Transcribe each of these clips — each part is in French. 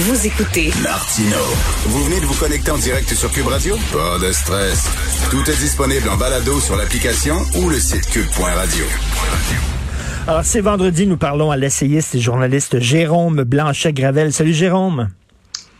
Vous écoutez Martino. Vous venez de vous connecter en direct sur Cube Radio? Pas de stress. Tout est disponible en balado sur l'application ou le site cube.radio. Alors, c'est vendredi, nous parlons à l'essayiste et journaliste Jérôme Blanchet-Gravel. Salut Jérôme.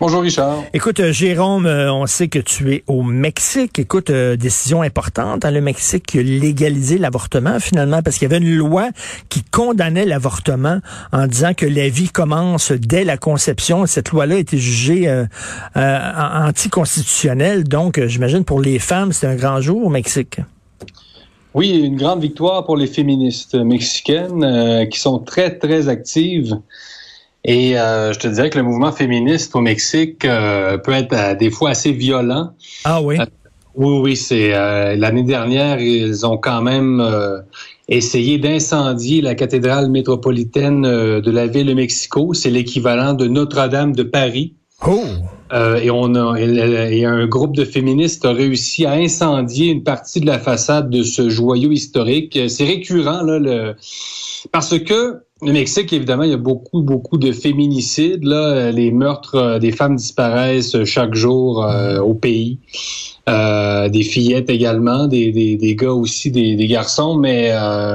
Bonjour Richard. Écoute, euh, Jérôme, euh, on sait que tu es au Mexique. Écoute, euh, décision importante dans le Mexique qui a légalisé l'avortement finalement parce qu'il y avait une loi qui condamnait l'avortement en disant que la vie commence dès la conception. Cette loi-là a été jugée anticonstitutionnelle. Donc, j'imagine pour les femmes, c'est un grand jour au Mexique. Oui, une grande victoire pour les féministes mexicaines qui sont très, très actives et euh, je te dirais que le mouvement féministe au Mexique euh, peut être euh, des fois assez violent. Ah oui? oui, oui, c'est l'année dernière, ils ont quand même essayé d'incendier la cathédrale métropolitaine de la ville de Mexico. C'est l'équivalent de Notre-Dame de Paris. Oh. et on a et un groupe de féministes a réussi à incendier une partie de la façade de ce joyau historique. C'est récurrent là, le, parce que le Mexique, évidemment, il y a beaucoup, beaucoup de féminicides. Là, les meurtres euh, des femmes disparaissent chaque jour euh, au pays. Euh, des fillettes également, des, des, des gars aussi, des, des garçons. Mais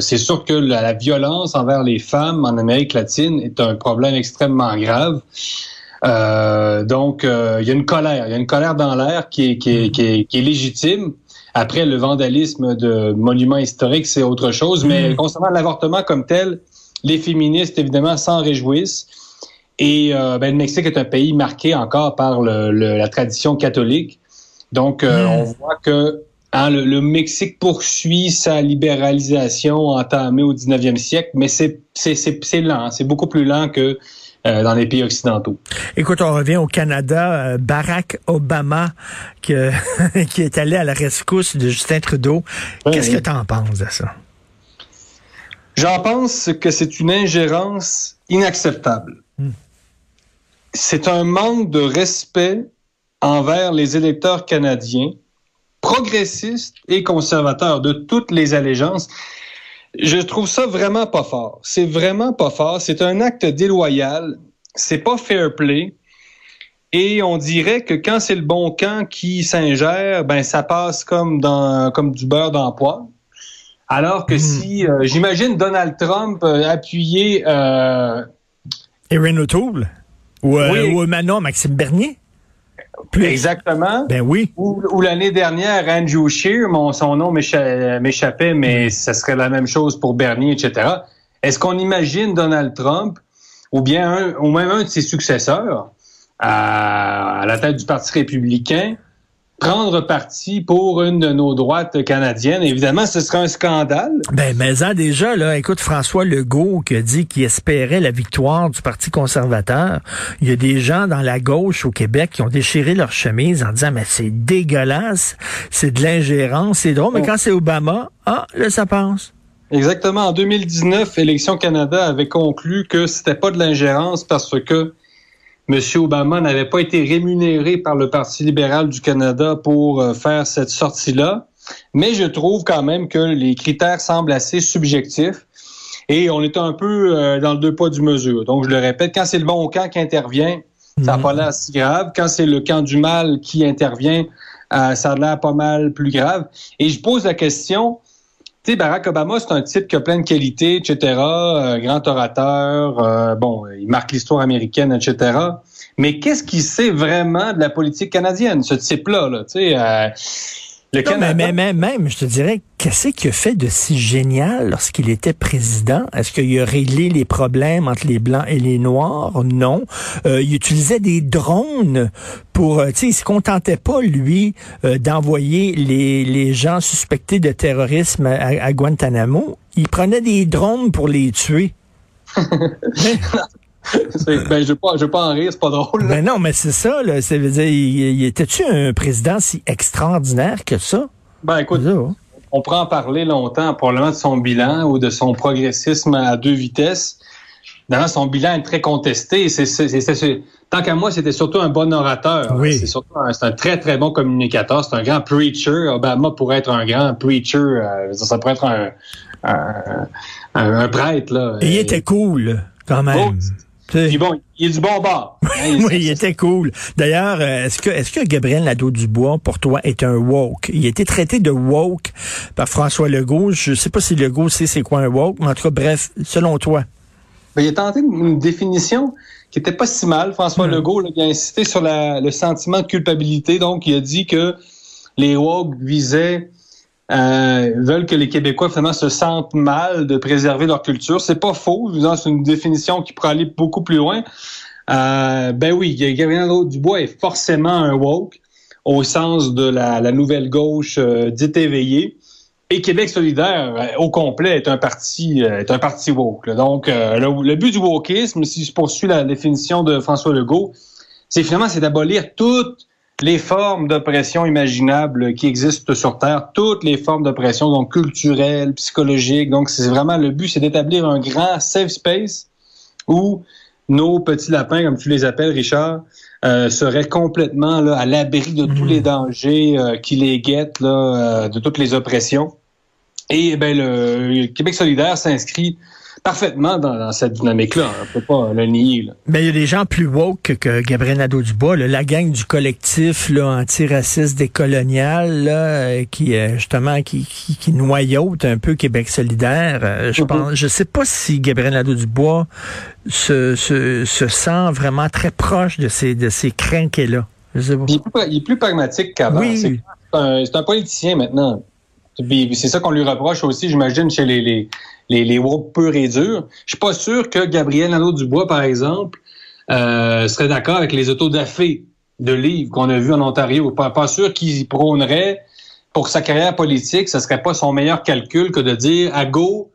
c'est sûr que la, violence envers les femmes en Amérique latine est un problème extrêmement grave. donc, il y a une colère, il y a une colère dans l'air qui est, qui, est, qui, est, qui est légitime. Après, le vandalisme de monuments historiques, c'est autre chose. Mais mm. concernant l'avortement comme tel, les féministes, évidemment, s'en réjouissent. Et euh, ben, le Mexique est un pays marqué encore par la tradition catholique. Donc, euh, hmm. on voit que hein, le, Mexique poursuit sa libéralisation entamée au 19e siècle, mais c'est lent, c'est beaucoup plus lent que euh, dans les pays occidentaux. Écoute, on revient au Canada. Barack Obama qui, qui est allé à la rescousse de Justin Trudeau. Qu'est-ce que tu en penses de ça? J'en pense que c'est une ingérence inacceptable. Hmm. C'est un manque de respect envers les électeurs canadiens, progressistes et conservateurs de toutes les allégeances. Je trouve ça vraiment pas fort. C'est vraiment pas fort. C'est un acte déloyal. C'est pas fair play. Et on dirait que quand c'est le bon camp qui s'ingère, ben ça passe comme dans comme du beurre d'emploi. Alors que hmm. si, euh, j'imagine Donald Trump euh, appuyer... Euh, Erin O'Toole ou, euh, ou Manon Maxime Bernier. Exactement. Ben oui. Ou, l'année dernière, Andrew Scheer, mon, son nom m'échappait, mais ça serait la même chose pour Bernier, etc. Est-ce qu'on imagine Donald Trump ou bien un, ou même un de ses successeurs à la tête du Parti républicain prendre parti pour une de nos droites canadiennes. Évidemment, ce serait un scandale. Ben, mais ça, déjà, là, écoute, François Legault qui a dit qu'il espérait la victoire du Parti conservateur. Il y a des gens dans la gauche au Québec qui ont déchiré leur chemise en disant, mais c'est dégueulasse, c'est de l'ingérence, c'est drôle, mais oh. quand c'est Obama, ah, là, ça passe. Exactement. En 2019, Élections Canada avait conclu que c'était pas de l'ingérence parce que M. Obama n'avait pas été rémunéré par le Parti libéral du Canada pour euh, faire cette sortie-là. Mais je trouve quand même que les critères semblent assez subjectifs et on est un peu euh, dans le deux pas du mesure. Donc, je le répète, quand c'est le bon camp qui intervient, ça n'a pas mhm. l'air si grave. Quand c'est le camp du mal qui intervient, euh, ça a l'air pas mal plus grave. Et je pose la question, tu sais, Barack Obama, c'est un type qui a plein de qualités, etc., grand orateur, bon, il marque l'histoire américaine, etc., mais qu'est-ce qu'il sait vraiment de la politique canadienne, ce type-là? Là, euh, le Canada... mais, mais, même, je te dirais, qu'est-ce qu'il a fait de si génial lorsqu'il était président? Est-ce qu'il a réglé les problèmes entre les Blancs et les Noirs? Non. Euh, il utilisait des drones pour... Euh, tu sais, il se contentait pas, lui, euh, d'envoyer les, les gens suspectés de terrorisme à, à Guantanamo. Il prenait des drones pour les tuer. ben, je ne veux, pas en rire, c'est pas drôle. Ben non, mais c'est ça. Là. Ça veut dire, il, était-tu un président si extraordinaire que ça? Ben écoute, on pourrait en parler longtemps, probablement de son bilan ou de son progressisme à deux vitesses. D'ailleurs, son bilan est très contesté. Tant qu'à moi, c'était surtout un bon orateur. Oui. C'est surtout un, un, très, très bon communicateur. C'est un grand preacher. Obama pourrait être un grand preacher. Euh, ça pourrait être un, un, prêtre. Là. il était cool, quand même. Puis bon, il est du bon bord. Hein, oui, il était cool. D'ailleurs, euh, est-ce que est-ce que Gabriel Nadeau-Dubois, pour toi, est un woke? Il a été traité de woke par François Legault. Je sais pas si Legault sait c'est quoi un woke, mais en tout cas, bref, selon toi. Ben, il a tenté une définition qui était pas si mal. François hmm. Legault il a insisté sur le sentiment de culpabilité. Donc, il a dit que les woke visaient euh, veulent que les Québécois finalement se sentent mal de préserver leur culture. C'est pas faux. C'est une définition qui pourrait aller beaucoup plus loin. Euh, ben oui, Gabriel Dubois est forcément un woke au sens de la, nouvelle gauche euh, dite éveillée. Et Québec solidaire, euh, au complet, est un parti est un parti woke. Donc, le, but du wokisme, si je poursuis la définition de François Legault, c'est finalement c'est d'abolir toute les formes d'oppression imaginables qui existent sur Terre, toutes les formes d'oppression, donc culturelles, psychologiques. Donc, c'est vraiment le but, c'est d'établir un grand safe space où nos petits lapins, comme tu les appelles, Richard, euh, seraient complètement là, à l'abri de tous les mmh. dangers euh, qui les guettent, là, euh, de toutes les oppressions. Et ben, le Québec solidaire s'inscrit parfaitement dans, cette dynamique-là. On ne peut pas le nier. Mais il y a des gens plus woke que Gabriel Nadeau-Dubois, la gang du collectif là, antiraciste décolonial là, euh, qui euh, justement qui, qui, noyote un peu Québec solidaire. Euh, je mm-hmm. pense, je sais pas si Gabriel Nadeau-Dubois se, se, se, sent vraiment très proche de ces de ces là Il, est plus pragmatique qu'avant. Oui. C'est un, un politicien maintenant. C'est ça qu'on lui reproche aussi, j'imagine, chez les, les, les, les woke purs et durs. Je suis pas sûr que Gabriel Nadeau-Dubois, par exemple, euh, serait d'accord avec les autodafés de livres qu'on a vus en Ontario. Pas, sûr qu'il prônerait pour sa carrière politique, ce serait pas son meilleur calcul que de dire à go,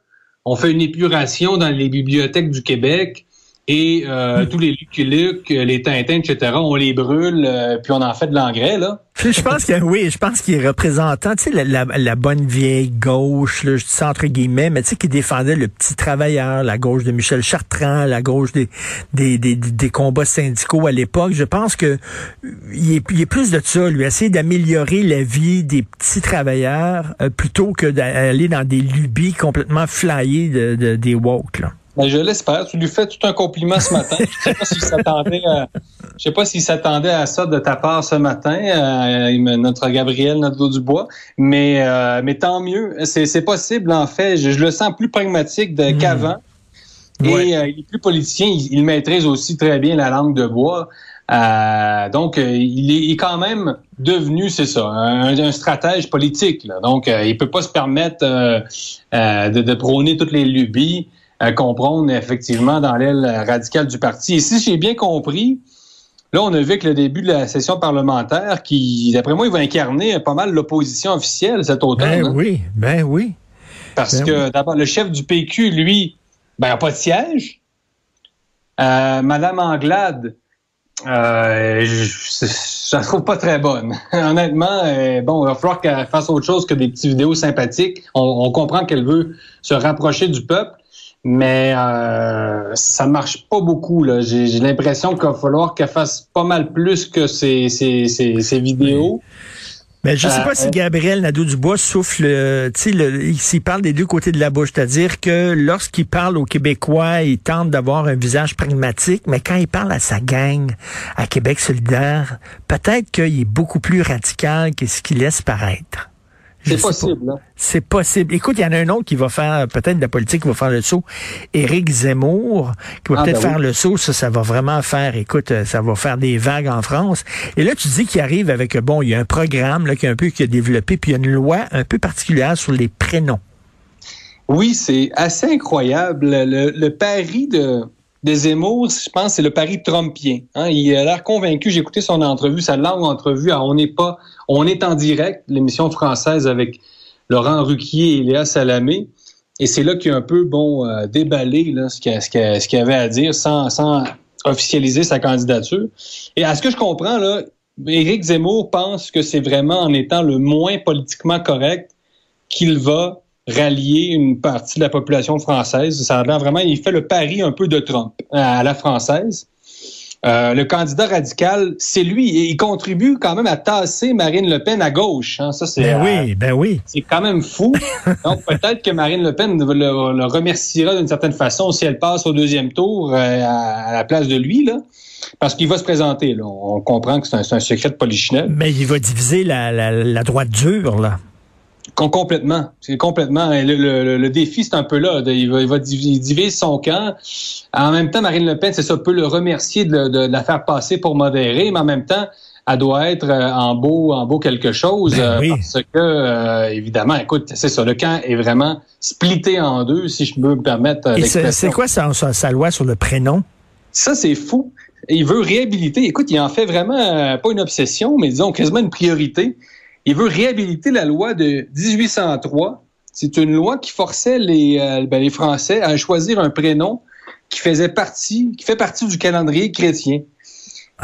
on fait une épuration dans les bibliothèques du Québec et euh, tous les Lucky Luke, les Tintins, etc., on les brûle, euh, puis on en fait de l'engrais, là. Je pense que oui, je pense qu'il est représentant, tu sais, la, bonne vieille gauche, là, je dis ça entre guillemets, mais tu sais, qui défendait le petit travailleur, la gauche de Michel Chartrand, la gauche des, des, des, combats syndicaux à l'époque. Je pense que il est, il est plus de ça, lui, essayer d'améliorer la vie des petits travailleurs euh, plutôt que d'aller dans des lubies complètement flyées de, de des woke, là. Ben, je l'espère. Tu lui fais tout un compliment ce matin. Je sais pas s'il s'attendait à, je sais pas s'il s'attendait à ça de ta part ce matin, euh, notre Gabriel Nadeau-Dubois. Mais, euh, mais tant mieux. C'est possible, en fait. Je, le sens plus pragmatique hmm. qu'avant. Et euh, il est plus politicien. Il, maîtrise aussi très bien la langue de bois. donc, il est, quand même devenu, c'est ça, un, stratège politique. Donc, il peut pas se permettre de, de, prôner toutes les lubies comprendre effectivement dans l'aile radicale du parti. Et si j'ai bien compris, là, on a vu que le début de la session parlementaire qui, d'après moi, il va incarner pas mal l'opposition officielle cet automne. Ben hein? oui, ben oui. Parce ben que d'abord, le chef du PQ, lui, ben, n'a pas de siège. Euh, Madame Anglade, euh, je, la trouve pas très bonne. Honnêtement, euh, bon, il va falloir qu'elle fasse autre chose que des petites vidéos sympathiques. on comprend qu'elle veut se rapprocher du peuple, mais euh, ça marche pas beaucoup. Là. J'ai, l'impression qu'il va falloir qu'elle fasse pas mal plus que ces, vidéos. Mais je ne sais pas si euh, Gabriel Nadeau-Dubois souffle, euh, tu sais, s'il parle des deux côtés de la bouche, c'est-à-dire que lorsqu'il parle aux Québécois, il tente d'avoir un visage pragmatique, mais quand il parle à sa gang, à Québec solidaire, peut-être qu'il est beaucoup plus radical que ce qu'il laisse paraître. C'est possible. Hein. C'est possible. Écoute, il y en a un autre qui va faire peut-être de la politique, qui va faire le saut. Éric Zemmour, qui va ah, peut-être ben faire le saut. Ça, ça va vraiment faire, écoute, euh, ça va faire des vagues en France. Et là, tu dis qu'il arrive avec, bon, il y a un programme là, qui, a un peu, qui a développé, puis il y a une loi un peu particulière sur les prénoms. Oui, c'est assez incroyable. le pari de, de Zemmour, je pense, c'est le pari trumpien. Hein. Il a l'air convaincu. J'ai écouté son entrevue, sa longue entrevue. on n'est pas, on est en direct, l'émission française avec Laurent Ruquier et Léa Salamé. Et c'est là qu'il a un peu bon euh, déballé là, ce qu'il avait à dire sans, sans officialiser sa candidature. Et à ce que je comprends, là, Éric Zemmour pense que c'est vraiment en étant le moins politiquement correct qu'il va rallier une partie de la population française. Ça a vraiment, il fait le pari un peu de Trump à la française. euh, le candidat radical, c'est lui. Et il contribue quand même à tasser Marine Le Pen à gauche. Hein. Ça, c'est, ben oui, ben oui. C'est quand même fou. Donc, peut-être que Marine Le Pen le, remerciera d'une certaine façon si elle passe au deuxième tour à, la place de lui, là. Parce qu'il va se présenter. Là. On comprend que c'est un, secret de polichinelle. Mais il va diviser la, la droite dure, là. Complètement. C'est complètement. Le, défi, c'est un peu là. Il va, il va diviser son camp. En même temps, Marine Le Pen, c'est ça, peut le remercier de, la faire passer pour modérer, mais en même temps, elle doit être euh, en beau, en beau quelque chose. Ben euh, parce que, euh, évidemment, écoute, c'est ça, le camp est vraiment splitté en deux, si je peux me permettre C'est quoi sa, sa, loi sur le prénom? Ça, c'est fou. Il veut réhabiliter. Écoute, il en fait vraiment pas une obsession, mais disons quasiment une priorité. Il veut réhabiliter la loi de 1803. C'est une loi qui forçait les, euh, ben, les Français à choisir un prénom qui faisait partie, qui fait partie du calendrier chrétien.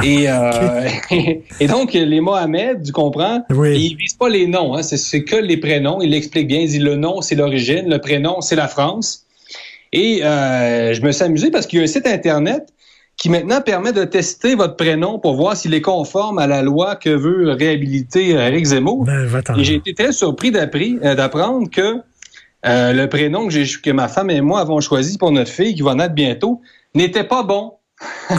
Et, euh, et donc, les Mohamed, tu comprends, oui. ils visent pas les noms, hein, c'est que les prénoms. Il l'explique bien, il dit le nom, c'est l'origine, le prénom, c'est la France. Et euh, je me suis amusé parce qu'il y a un site Internet qui maintenant permet de tester votre prénom pour voir s'il est conforme à la loi que veut réhabiliter Eric Zemmour. Ben, et j'ai été très surpris euh, d'apprendre que euh, le prénom que, que ma femme et moi avons choisi pour notre fille, qui va naître bientôt, n'était pas bon.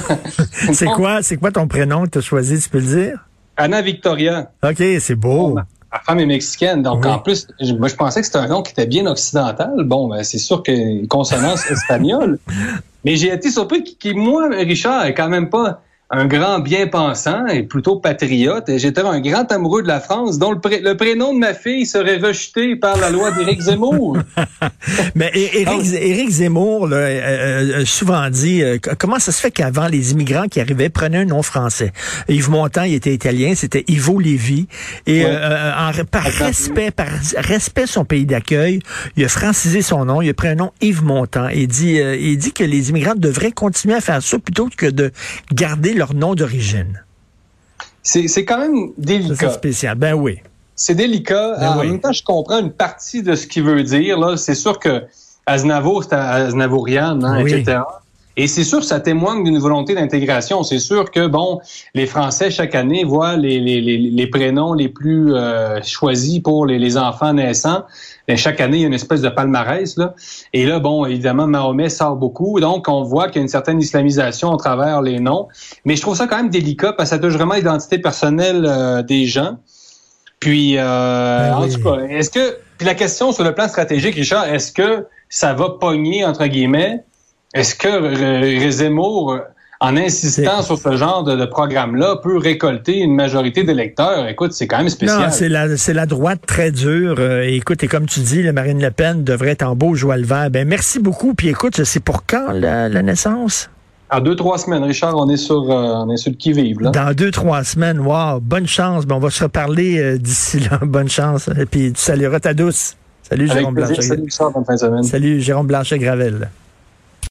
c'est quoi, c'est quoi ton prénom que tu as choisi, tu peux le dire? Anna Victoria. OK, c'est beau. ma, femme est mexicaine, donc en plus, je, moi je pensais que c'était un nom qui était bien occidental. Bon, ben, c'est sûr que consonance espagnole. Mais j'ai été surpris que, moi, Richard, quand même pas un grand bien-pensant et plutôt patriote. J'étais un grand amoureux de la France, dont le, prénom de ma fille serait rejeté par la loi d'Éric Zemmour. Mais Éric, Zemmour là, euh, souvent dit euh, comment ça se fait qu'avant les immigrants qui arrivaient prenaient un nom français? Yves Montand, il était italien, c'était Ivo Lévy. Et euh, en, par respect, par respect son pays d'accueil, il a francisé son nom, il a pris un nom Yves Montand. Et dit, il dit que les immigrants devraient continuer à faire ça plutôt que de garder leur nom d'origine? C'est quand même délicat. C'est spécial. Ben oui. C'est délicat. Ben en même temps, je comprends une partie de ce qu'il veut dire. C'est sûr que Aznavour, c'est Aznavourian, hein, etc. Et c'est sûr que ça témoigne d'une volonté d'intégration. C'est sûr que, bon, les Français, chaque année, voient les, les, les, prénoms les plus euh, choisis pour les enfants naissants. Et chaque année, il y a une espèce de palmarès. Là. Et là, bon, évidemment, Mahomet sort beaucoup. Donc, on voit qu'il y a une certaine islamisation à travers les noms. Mais je trouve ça quand même délicat parce que ça touche vraiment l'identité personnelle euh, des gens. Puis, euh, ben en tout cas, est-ce que... Puis la question sur le plan stratégique, Richard, est-ce que ça va pogner, entre guillemets, est-ce que Zemmour, en insistant sur ce genre de, programme-là, peut récolter une majorité d'électeurs? Écoute, c'est quand même spécial. Non, c'est la, c'est la droite très dure. Euh, écoute, et comme tu dis, le Marine Le Pen devrait être en beau joie le vert. Ben, merci beaucoup. Puis écoute, c'est pour quand la, naissance? En deux, trois semaines, Richard, on est sur, euh, on est sur le qui-vive. Dans deux, trois semaines, wow, bonne chance. Ben, on va se reparler euh, d'ici là. bonne chance. Et puis tu salueras ta douce. Salut Jérôme Blanchet. Salut, Richard, bonne fin de semaine. Salut Jérôme Blanchet-Gravel.